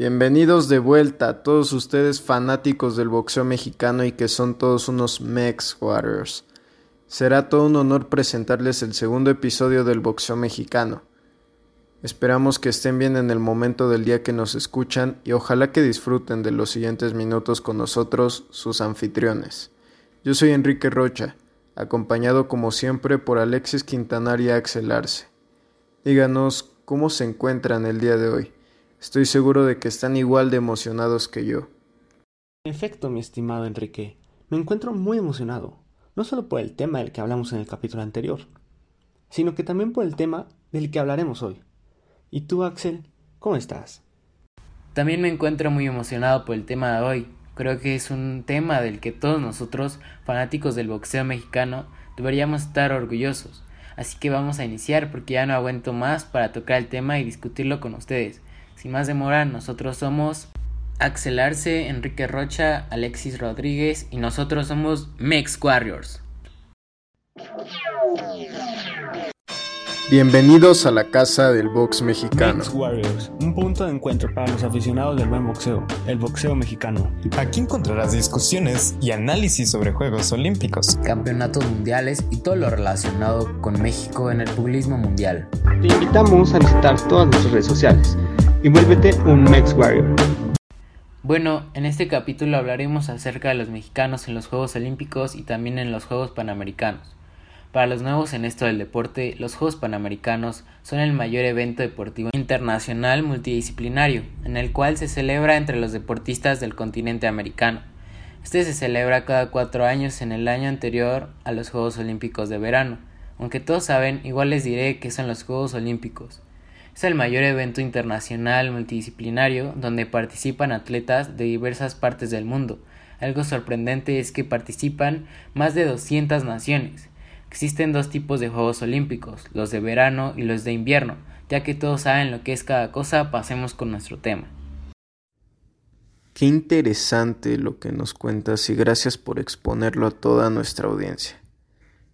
Bienvenidos de vuelta a todos ustedes fanáticos del boxeo mexicano y que son todos unos Mex Warriors. Será todo un honor presentarles el segundo episodio del boxeo mexicano. Esperamos que estén bien en el momento del día que nos escuchan y ojalá que disfruten de los siguientes minutos con nosotros, sus anfitriones. Yo soy Enrique Rocha, acompañado como siempre por Alexis Quintanar y Axel Arce. Díganos cómo se encuentran el día de hoy. Estoy seguro de que están igual de emocionados que yo. En efecto, mi estimado Enrique, me encuentro muy emocionado, no solo por el tema del que hablamos en el capítulo anterior, sino que también por el tema del que hablaremos hoy. ¿Y tú, Axel, cómo estás? También me encuentro muy emocionado por el tema de hoy. Creo que es un tema del que todos nosotros, fanáticos del boxeo mexicano, deberíamos estar orgullosos. Así que vamos a iniciar porque ya no aguento más para tocar el tema y discutirlo con ustedes. Sin más demora, nosotros somos Axel Arce, Enrique Rocha, Alexis Rodríguez y nosotros somos Mex Warriors. Bienvenidos a la casa del box mexicano. Mex Warriors, un punto de encuentro para los aficionados del buen boxeo, el boxeo mexicano. Aquí encontrarás discusiones y análisis sobre Juegos Olímpicos, campeonatos mundiales y todo lo relacionado con México en el pugilismo mundial. Te invitamos a visitar todas nuestras redes sociales y vuélvete un Mex Warrior. Bueno, en este capítulo hablaremos acerca de los mexicanos en los Juegos Olímpicos y también en los Juegos Panamericanos. Para los nuevos en esto del deporte, los Juegos Panamericanos son el mayor evento deportivo internacional multidisciplinario, en el cual se celebra entre los deportistas del continente americano. Este se celebra cada cuatro años en el año anterior a los Juegos Olímpicos de verano. Aunque todos saben, igual les diré que son los Juegos Olímpicos. Es el mayor evento internacional multidisciplinario donde participan atletas de diversas partes del mundo. Algo sorprendente es que participan más de 200 naciones. Existen dos tipos de Juegos Olímpicos, los de verano y los de invierno. Ya que todos saben lo que es cada cosa, pasemos con nuestro tema. Qué interesante lo que nos cuentas y gracias por exponerlo a toda nuestra audiencia.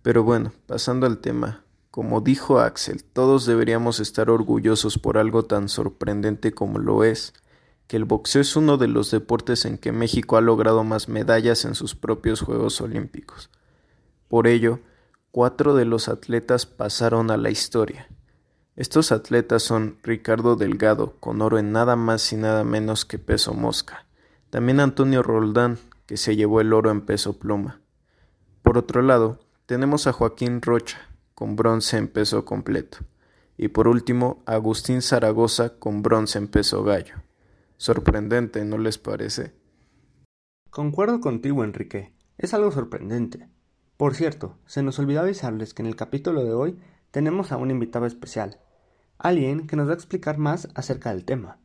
Pero bueno, pasando al tema, como dijo Axel, todos deberíamos estar orgullosos por algo tan sorprendente como lo es, que el boxeo es uno de los deportes en que México ha logrado más medallas en sus propios Juegos Olímpicos. Por ello, cuatro de los atletas pasaron a la historia. Estos atletas son Ricardo Delgado, con oro en nada más y nada menos que peso mosca. También Antonio Roldán, que se llevó el oro en peso pluma. Por otro lado, tenemos a Joaquín Rocha, con bronce en peso completo. Y por último, Agustín Zaragoza con bronce en peso gallo. Sorprendente, ¿no les parece? Concuerdo contigo, Enrique. Es algo sorprendente. Por cierto, se nos olvidó avisarles que en el capítulo de hoy tenemos a un invitado especial, alguien que nos va a explicar más acerca del tema,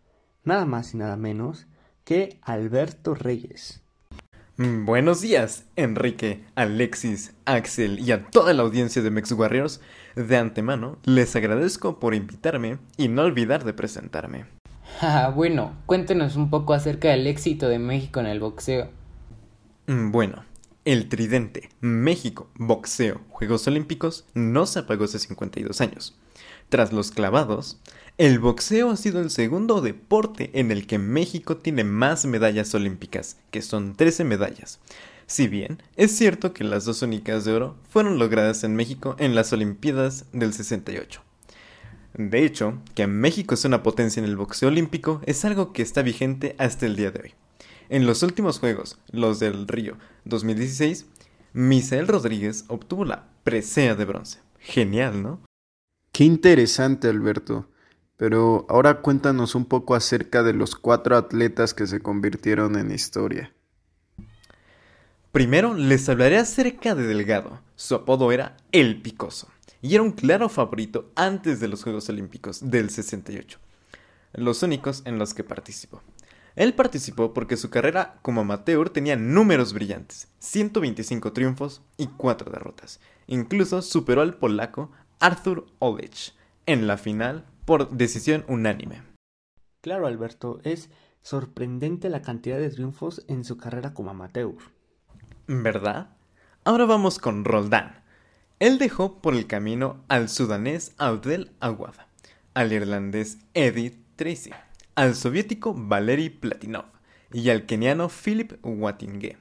nada más y nada menos que Alberto Reyes. Mm, buenos días, Enrique, Alexis, Axel y a toda la audiencia de Mex Warriors. De antemano, les agradezco por invitarme y no olvidar de presentarme. Ah, bueno, cuéntenos un poco acerca del éxito de México en el boxeo. Mm, bueno, el tridente México, boxeo, Juegos Olímpicos no se apagó hace 52 años. Tras los clavados, el boxeo ha sido el segundo deporte en el que México tiene más medallas olímpicas, que son 13 medallas. Si bien es cierto que las dos únicas de oro fueron logradas en México en las Olimpiadas del 68. De hecho, que México es una potencia en el boxeo olímpico es algo que está vigente hasta el día de hoy. En los últimos Juegos, los del Río 2016, Misael Rodríguez obtuvo la presea de bronce. Genial, ¿no? Qué interesante, Alberto. Pero ahora cuéntanos un poco acerca de los cuatro atletas que se convirtieron en historia. Primero les hablaré acerca de Delgado. Su apodo era El Picoso y era un claro favorito antes de los Juegos Olímpicos del 68, los únicos en los que participó. Él participó porque su carrera como amateur tenía números brillantes, 125 triunfos y 4 derrotas. Incluso superó al polaco Arthur Olich en la final por decisión unánime. Claro, Alberto, es sorprendente la cantidad de triunfos en su carrera como amateur. ¿Verdad? Ahora vamos con Roldán. Él dejó por el camino al sudanés Abdel Aguada, al irlandés Eddie Tracy, al soviético Valery Platinov y al keniano Philip Watinge.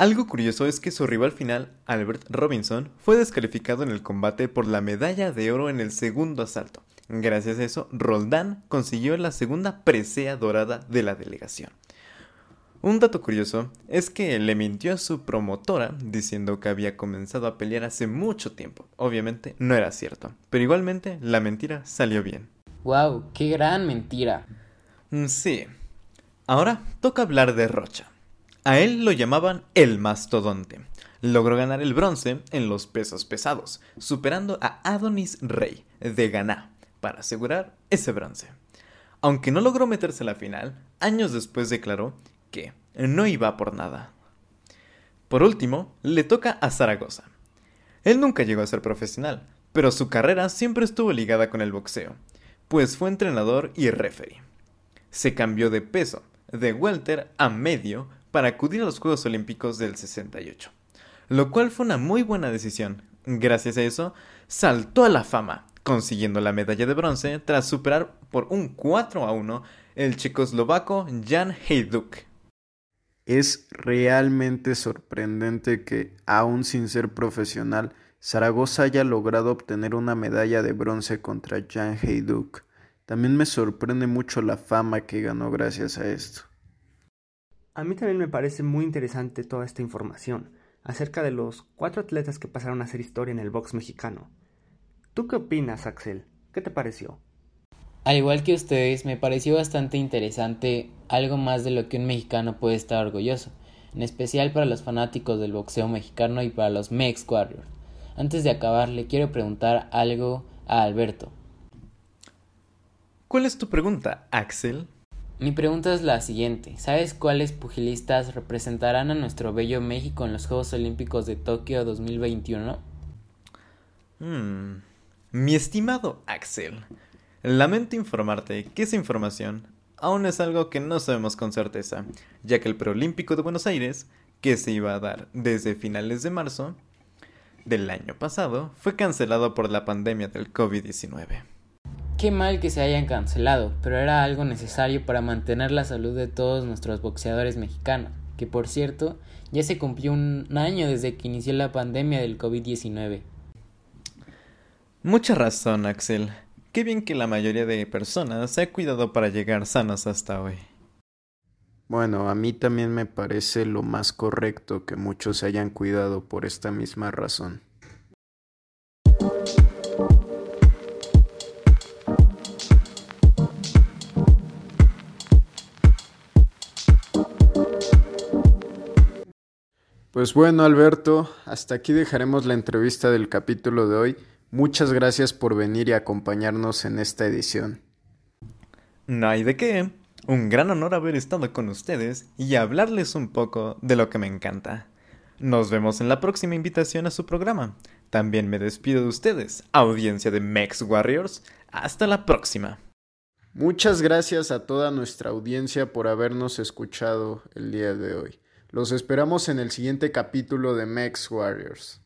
Algo curioso es que su rival final, Albert Robinson, fue descalificado en el combate por la medalla de oro en el segundo asalto. Gracias a eso, Roldán consiguió la segunda presea dorada de la delegación. Un dato curioso es que le mintió a su promotora diciendo que había comenzado a pelear hace mucho tiempo. Obviamente no era cierto, pero igualmente la mentira salió bien. ¡Wow! ¡Qué gran mentira! Mm, sí. Ahora toca hablar de Rocha. A él lo llamaban el mastodonte. Logró ganar el bronce en los pesos pesados, superando a Adonis Rey de Ghana para asegurar ese bronce. Aunque no logró meterse a la final, años después declaró que no iba por nada. Por último, le toca a Zaragoza. Él nunca llegó a ser profesional, pero su carrera siempre estuvo ligada con el boxeo, pues fue entrenador y referee. Se cambió de peso, de welter a medio, para acudir a los Juegos Olímpicos del 68, lo cual fue una muy buena decisión. Gracias a eso, saltó a la fama, consiguiendo la medalla de bronce tras superar por un 4 a 1 el checoslovaco Jan Hejduk. Es realmente sorprendente que, aún sin ser profesional, Zaragoza haya logrado obtener una medalla de bronce contra Jan Heyduk. También me sorprende mucho la fama que ganó gracias a esto. A mí también me parece muy interesante toda esta información acerca de los cuatro atletas que pasaron a hacer historia en el box mexicano. ¿Tú qué opinas, Axel? ¿Qué te pareció? Al igual que ustedes, me pareció bastante interesante algo más de lo que un mexicano puede estar orgulloso, en especial para los fanáticos del boxeo mexicano y para los Mex Warriors. Antes de acabar, le quiero preguntar algo a Alberto. ¿Cuál es tu pregunta, Axel? Mi pregunta es la siguiente. ¿Sabes cuáles pugilistas representarán a nuestro bello México en los Juegos Olímpicos de Tokio 2021? Hmm. Mi estimado Axel, Lamento informarte que esa información aún es algo que no sabemos con certeza, ya que el preolímpico de Buenos Aires, que se iba a dar desde finales de marzo del año pasado, fue cancelado por la pandemia del COVID-19. Qué mal que se hayan cancelado, pero era algo necesario para mantener la salud de todos nuestros boxeadores mexicanos, que por cierto ya se cumplió un año desde que inició la pandemia del COVID-19. Mucha razón, Axel. Qué bien que la mayoría de personas se ha cuidado para llegar sanas hasta hoy. Bueno, a mí también me parece lo más correcto que muchos se hayan cuidado por esta misma razón. Pues bueno, Alberto, hasta aquí dejaremos la entrevista del capítulo de hoy. Muchas gracias por venir y acompañarnos en esta edición. No hay de qué. Un gran honor haber estado con ustedes y hablarles un poco de lo que me encanta. Nos vemos en la próxima invitación a su programa. También me despido de ustedes, audiencia de Mex Warriors. Hasta la próxima. Muchas gracias a toda nuestra audiencia por habernos escuchado el día de hoy. Los esperamos en el siguiente capítulo de Mex Warriors.